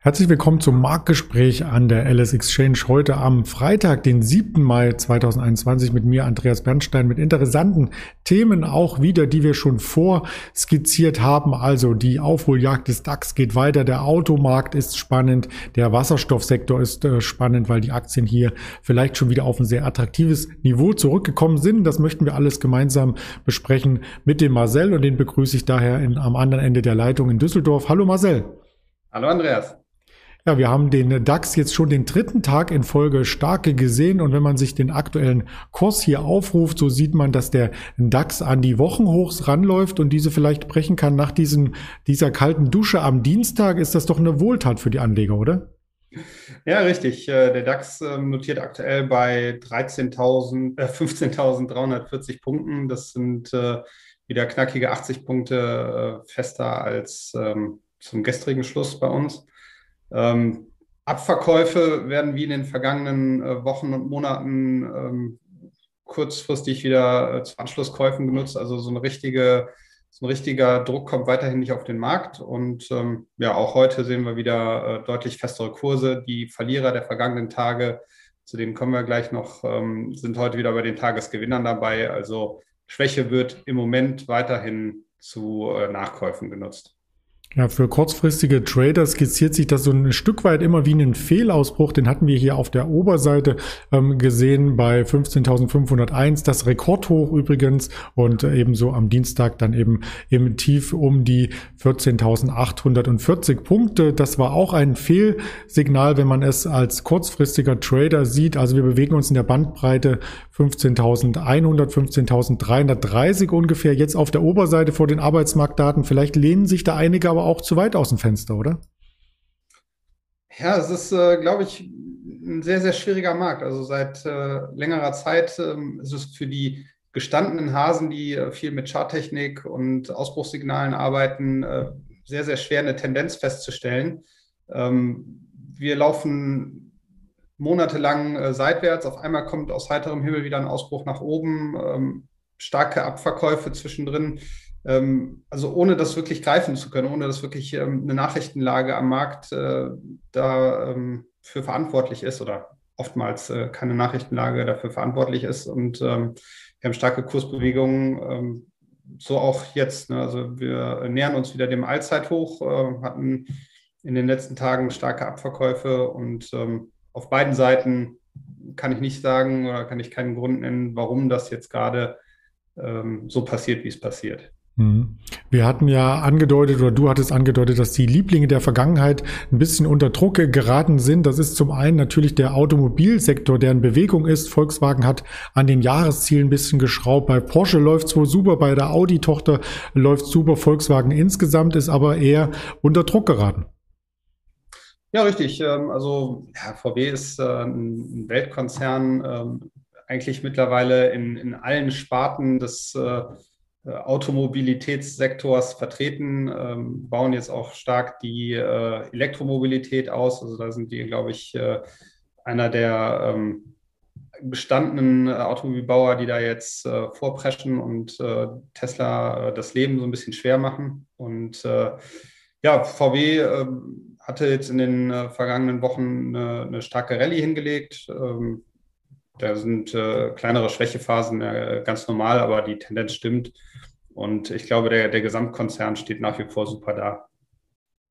Herzlich willkommen zum Marktgespräch an der LS Exchange heute am Freitag, den 7. Mai 2021 mit mir, Andreas Bernstein, mit interessanten Themen auch wieder, die wir schon vorskizziert haben. Also die Aufholjagd des DAX geht weiter, der Automarkt ist spannend, der Wasserstoffsektor ist äh, spannend, weil die Aktien hier vielleicht schon wieder auf ein sehr attraktives Niveau zurückgekommen sind. Das möchten wir alles gemeinsam besprechen mit dem Marcel und den begrüße ich daher in, am anderen Ende der Leitung in Düsseldorf. Hallo Marcel. Hallo Andreas. Ja, wir haben den DAX jetzt schon den dritten Tag in Folge starke gesehen und wenn man sich den aktuellen Kurs hier aufruft, so sieht man, dass der DAX an die Wochenhochs ranläuft und diese vielleicht brechen kann nach diesem, dieser kalten Dusche am Dienstag. Ist das doch eine Wohltat für die Anleger, oder? Ja, richtig. Äh, der DAX ähm, notiert aktuell bei 13.000, äh, 15.340 Punkten. Das sind äh, wieder knackige 80 Punkte fester als ähm, zum gestrigen Schluss bei uns. Ähm, Abverkäufe werden wie in den vergangenen äh, Wochen und Monaten ähm, kurzfristig wieder äh, zu Anschlusskäufen genutzt. Also so eine richtige, so ein richtiger Druck kommt weiterhin nicht auf den Markt. Und ähm, ja, auch heute sehen wir wieder äh, deutlich festere Kurse. Die Verlierer der vergangenen Tage, zu denen kommen wir gleich noch, ähm, sind heute wieder bei den Tagesgewinnern dabei. Also Schwäche wird im Moment weiterhin zu äh, Nachkäufen genutzt. Ja, für kurzfristige Trader skizziert sich das so ein Stück weit immer wie einen Fehlausbruch. Den hatten wir hier auf der Oberseite ähm, gesehen bei 15.501. Das Rekordhoch übrigens und äh, ebenso am Dienstag dann eben im Tief um die 14.840 Punkte. Das war auch ein Fehlsignal, wenn man es als kurzfristiger Trader sieht. Also wir bewegen uns in der Bandbreite 15.100, 15.330 ungefähr jetzt auf der Oberseite vor den Arbeitsmarktdaten. Vielleicht lehnen sich da einige aber auch zu weit aus dem Fenster, oder? Ja, es ist, äh, glaube ich, ein sehr, sehr schwieriger Markt. Also seit äh, längerer Zeit ähm, ist es für die gestandenen Hasen, die äh, viel mit Charttechnik und Ausbruchssignalen arbeiten, äh, sehr, sehr schwer eine Tendenz festzustellen. Ähm, wir laufen monatelang äh, seitwärts. Auf einmal kommt aus heiterem Himmel wieder ein Ausbruch nach oben, ähm, starke Abverkäufe zwischendrin. Ähm, also ohne das wirklich greifen zu können, ohne dass wirklich ähm, eine Nachrichtenlage am Markt äh, dafür ähm, verantwortlich ist oder oftmals äh, keine Nachrichtenlage dafür verantwortlich ist. Und wir haben starke Kursbewegungen, so auch jetzt. Ne? Also wir nähern uns wieder dem Allzeithoch, äh, hatten in den letzten Tagen starke Abverkäufe und auf beiden Seiten kann ich nicht sagen oder kann ich keinen Grund nennen, warum das jetzt gerade so passiert, wie es passiert. Mhm. Wir hatten ja angedeutet oder du hattest angedeutet, dass die Lieblinge der Vergangenheit ein bisschen unter Druck geraten sind. Das ist zum einen natürlich der Automobilsektor, der in Bewegung ist. Volkswagen hat an den Jahreszielen ein bisschen geschraubt. Bei Porsche läuft es wohl super, bei der Audi-Tochter läuft super. Volkswagen insgesamt ist aber eher unter Druck geraten. Ja, richtig. Ähm, also ja, VW ist äh, ein Weltkonzern, ähm, eigentlich mittlerweile in, in allen Sparten des äh, Automobilitätssektors vertreten, ähm, bauen jetzt auch stark die äh, Elektromobilität aus. Also da sind die, glaube ich, einer der bestandenen Automobilbauer, die da jetzt vorpreschen und Tesla das Leben so ein bisschen schwer machen. Und ja, VW hatte jetzt in den äh, vergangenen Wochen eine, eine, starke Rallye hingelegt. Ähm, da sind äh, kleinere Schwächephasen äh, ganz normal, aber die Tendenz stimmt. Und ich glaube, der, der Gesamtkonzern steht nach wie vor super da.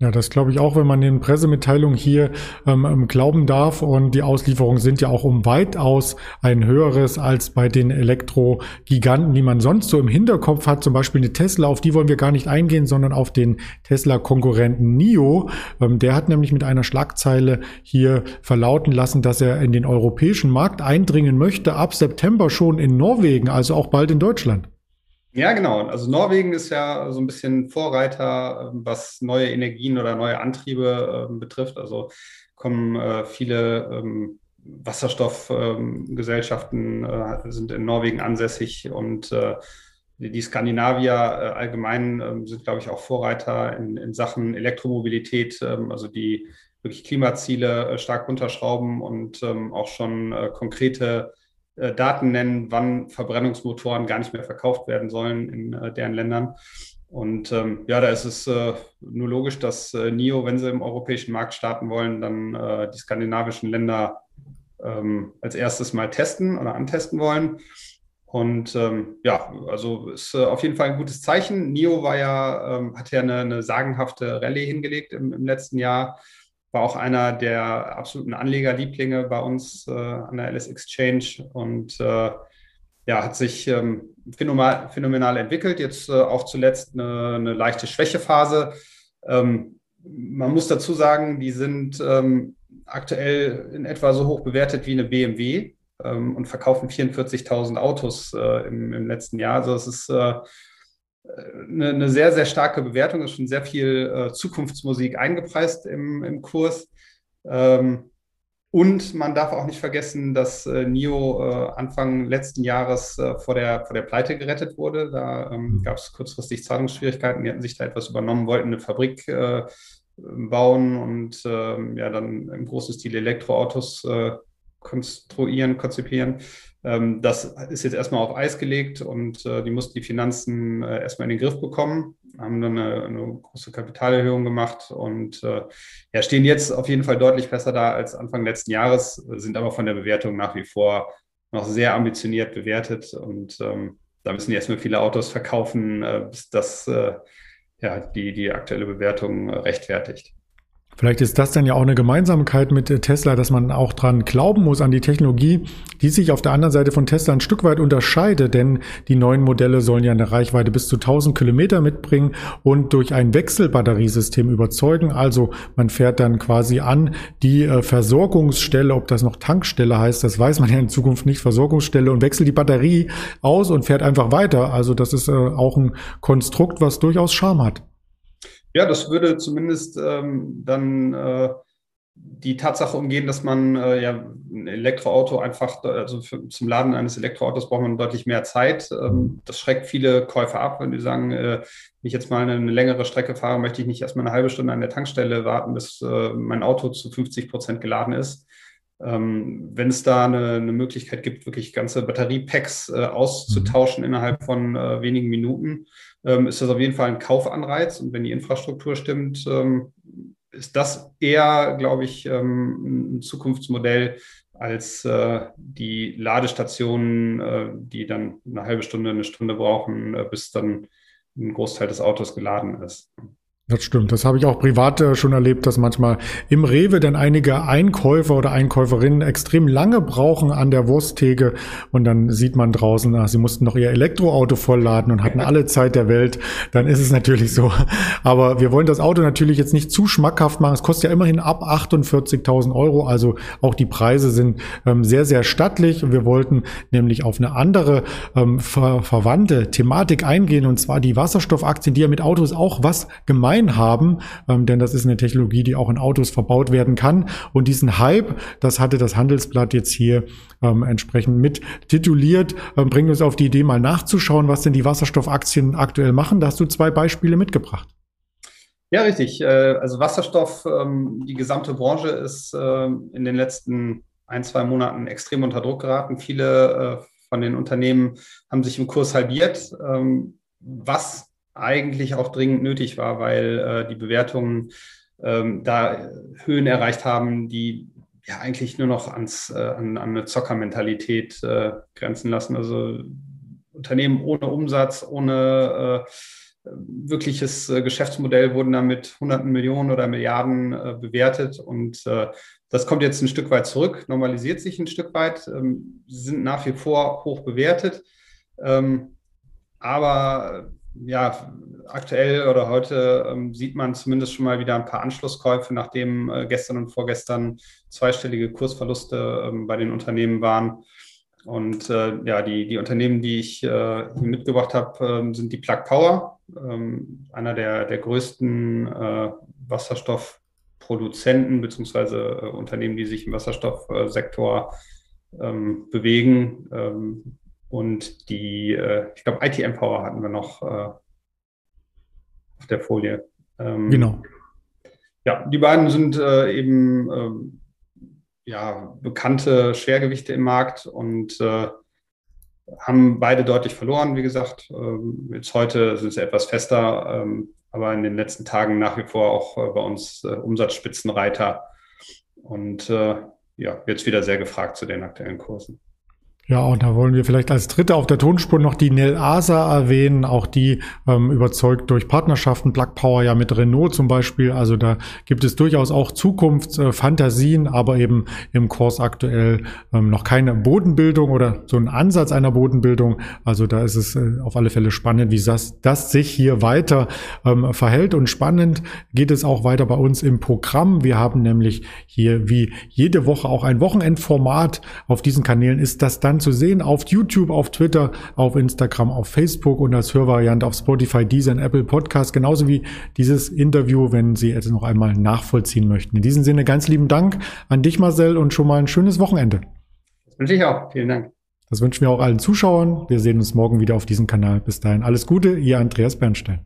Ja, das glaube ich auch, wenn man den Pressemitteilungen hier ähm, ähm, glauben darf. Und die Auslieferungen sind ja auch um weitaus ein höheres als bei den Elektrogiganten, die man sonst so im Hinterkopf hat. Zum Beispiel eine Tesla, auf die wollen wir gar nicht eingehen, sondern auf den Tesla-Konkurrenten NIO. Ähm, der hat nämlich mit einer Schlagzeile hier verlauten lassen, dass er in den europäischen Markt eindringen möchte, ab September schon in Norwegen, also auch bald in Deutschland. Ja, genau. Also Norwegen ist ja so ein bisschen Vorreiter, ähm, was neue Energien oder neue Antriebe äh, betrifft. Also kommen äh, viele ähm, Wasserstoffgesellschaften äh, sind in Norwegen ansässig und äh, die Skandinavier äh, allgemein ähm, sind, glaube ich, auch Vorreiter in, in Sachen Elektromobilität, ähm, also die wirklich Klimaziele äh, stark runterschrauben und auch schon konkrete Daten nennen, wann Verbrennungsmotoren gar nicht mehr verkauft werden sollen in deren Ländern. Und ähm, ja, da ist es äh, nur logisch, dass äh, NIO, wenn sie im europäischen Markt starten wollen, dann äh, die skandinavischen Länder ähm, als erstes mal testen oder antesten wollen. Und ähm, ja, also ist äh, auf jeden Fall ein gutes Zeichen. NIO war ja, ähm, hat ja eine, eine sagenhafte Rallye hingelegt im, im, letzten Jahr. War auch einer der absoluten Anlegerlieblinge bei uns äh, an der LS Exchange und äh, ja, hat sich ähm, phänomenal, phänomenal, entwickelt. Jetzt äh, auch zuletzt eine, eine leichte Schwächephase. Ähm, man muss dazu sagen, die sind ähm, aktuell in etwa so hoch bewertet wie eine BMW ähm, und verkaufen 44.000 Autos äh, im, im, letzten Jahr. Also es ist äh, eine, eine, sehr, sehr starke Bewertung, es ist schon sehr viel äh, Zukunftsmusik eingepreist im, im Kurs. Ähm, und man darf auch nicht vergessen, dass äh, NIO äh, Anfang letzten Jahres äh, vor, der, vor der Pleite gerettet wurde. Da ähm, mhm. gab es kurzfristig Zahlungsschwierigkeiten. Die hatten sich da etwas übernommen, wollten eine Fabrik äh, bauen und ähm, ja, dann im großen Stil Elektroautos äh, konstruieren, konzipieren. Ähm, das ist jetzt erstmal auf Eis gelegt und äh, die mussten die Finanzen äh, erstmal in den Griff bekommen, haben dann eine, eine große Kapitalerhöhung gemacht und äh, ja, stehen jetzt auf jeden Fall deutlich besser da als Anfang letzten Jahres, sind aber von der Bewertung nach wie vor noch sehr ambitioniert bewertet und ähm, da müssen die erstmal viele Autos verkaufen, äh, bis das äh, ja, die, die aktuelle Bewertung rechtfertigt. Vielleicht ist das dann ja auch eine Gemeinsamkeit mit Tesla, dass man auch dran glauben muss an die Technologie, die sich auf der anderen Seite von Tesla ein Stück weit unterscheidet, denn die neuen Modelle sollen ja eine Reichweite bis zu 1000 Kilometer mitbringen und durch ein Wechselbatteriesystem überzeugen. Also man fährt dann quasi an die äh, Versorgungsstelle, ob das noch Tankstelle heißt, das weiß man ja in Zukunft nicht, Versorgungsstelle und wechselt die Batterie aus und fährt einfach weiter. Also das ist äh, auch ein Konstrukt, was durchaus Charme hat. Ja, das würde zumindest ähm, dann äh, die Tatsache umgehen, dass man äh, ja ein Elektroauto einfach, also für, zum Laden eines Elektroautos braucht man deutlich mehr Zeit. Ähm, das schreckt viele Käufer ab, wenn die sagen, äh, wenn ich jetzt mal eine, längere Strecke fahre, möchte ich nicht erstmal eine halbe Stunde an der Tankstelle warten, bis äh, mein Auto zu 50 Prozent geladen ist. Ähm, wenn es da eine, eine, Möglichkeit gibt, wirklich ganze Batteriepacks äh, auszutauschen mhm. innerhalb von äh, wenigen Minuten, ähm, ist das auf jeden Fall ein Kaufanreiz. Und wenn die Infrastruktur stimmt, ähm, ist das eher, glaube ich, ähm, ein Zukunftsmodell als äh, die Ladestationen, äh, die dann eine halbe Stunde, eine Stunde brauchen, äh, bis dann ein Großteil des Autos geladen ist. Das stimmt. Das habe ich auch privat äh, schon erlebt, dass manchmal im Rewe dann einige Einkäufer oder Einkäuferinnen extrem lange brauchen an der Wursttheke und dann sieht man draußen, ach, sie mussten noch ihr Elektroauto vollladen und hatten alle Zeit der Welt. Dann ist es natürlich so. Aber wir wollen das Auto natürlich jetzt nicht zu schmackhaft machen. Es kostet ja immerhin ab 48.000 Euro. Also auch die Preise sind ähm, sehr, sehr stattlich. Wir wollten nämlich auf eine andere ähm, ver verwandte Thematik eingehen und zwar die Wasserstoffaktien, die ja mit Autos auch was gemein Design haben, ähm, denn das ist eine Technologie, die auch in Autos verbaut werden kann. Und diesen Hype, das hatte das Handelsblatt jetzt hier ähm, entsprechend mit tituliert, ähm, bringt uns auf die Idee, mal nachzuschauen, was denn die Wasserstoffaktien aktuell machen. Da hast du zwei Beispiele mitgebracht. Ja, richtig. Äh, also Wasserstoff, ähm, die gesamte Branche ist ähm, in den letzten ein, zwei Monaten extrem unter Druck geraten. Viele äh, von den Unternehmen haben sich im Kurs halbiert, ähm, was eigentlich auch dringend nötig war, weil äh, die Bewertungen ähm, da Höhen erreicht haben, die ja eigentlich nur noch ans, äh, an, an eine Zockermentalität äh, grenzen lassen. Also Unternehmen ohne Umsatz, ohne äh, wirkliches äh, Geschäftsmodell wurden damit hunderten Millionen oder Milliarden äh, bewertet und das kommt jetzt ein Stück weit zurück, normalisiert sich ein Stück weit, ähm, sind nach wie vor hoch bewertet. Ähm, aber ja, aktuell oder heute ähm, sieht man zumindest schon mal wieder ein paar Anschlusskäufe, nachdem äh, gestern und vorgestern zweistellige Kursverluste ähm, bei den Unternehmen waren. Und äh, ja, die, die Unternehmen, die ich äh, mitgebracht habe, ähm, sind die Plug Power, ähm, einer der, der größten äh, Wasserstoffproduzenten beziehungsweise äh, Unternehmen, die sich im Wasserstoffsektor ähm, bewegen. Und die, äh, ich glaube, IT Empower hatten wir noch äh, auf der Folie. Ähm, genau. Ja, die beiden sind äh, eben ähm, ja, bekannte Schwergewichte im Markt und äh, haben beide deutlich verloren, wie gesagt. Ähm, jetzt heute sind sie etwas fester, ähm, aber in den letzten Tagen nach wie vor auch äh, bei uns äh, Umsatzspitzenreiter und äh, ja, jetzt wieder sehr gefragt zu den aktuellen Kursen. Ja, und da wollen wir vielleicht als Dritte auf der Tonspur noch die Nel Asa erwähnen. Auch die ähm, überzeugt durch Partnerschaften, Plug Power ja mit Renault zum Beispiel. Also da gibt es durchaus auch Zukunftsfantasien, äh, aber eben im Kurs aktuell ähm, noch keine Bodenbildung oder so ein Ansatz einer Bodenbildung. Also da ist es äh, auf alle Fälle spannend, wie das, das sich hier weiter ähm, verhält. Und spannend geht es auch weiter bei uns im Programm. Wir haben nämlich hier wie jede Woche auch ein Wochenendformat. Auf diesen Kanälen ist das dann zu sehen auf YouTube, auf Twitter, auf Instagram, auf Facebook und als Hörvariante auf Spotify, Deezer und Apple Podcast, genauso wie dieses Interview, wenn Sie es noch einmal nachvollziehen möchten. In diesem Sinne ganz lieben Dank an dich, Marcel, und schon mal ein schönes Wochenende. Das wünsche ich auch. Vielen Dank. Das wünschen wir auch allen Zuschauern. Wir sehen uns morgen wieder auf diesem Kanal. Bis dahin alles Gute, Ihr Andreas Bernstein.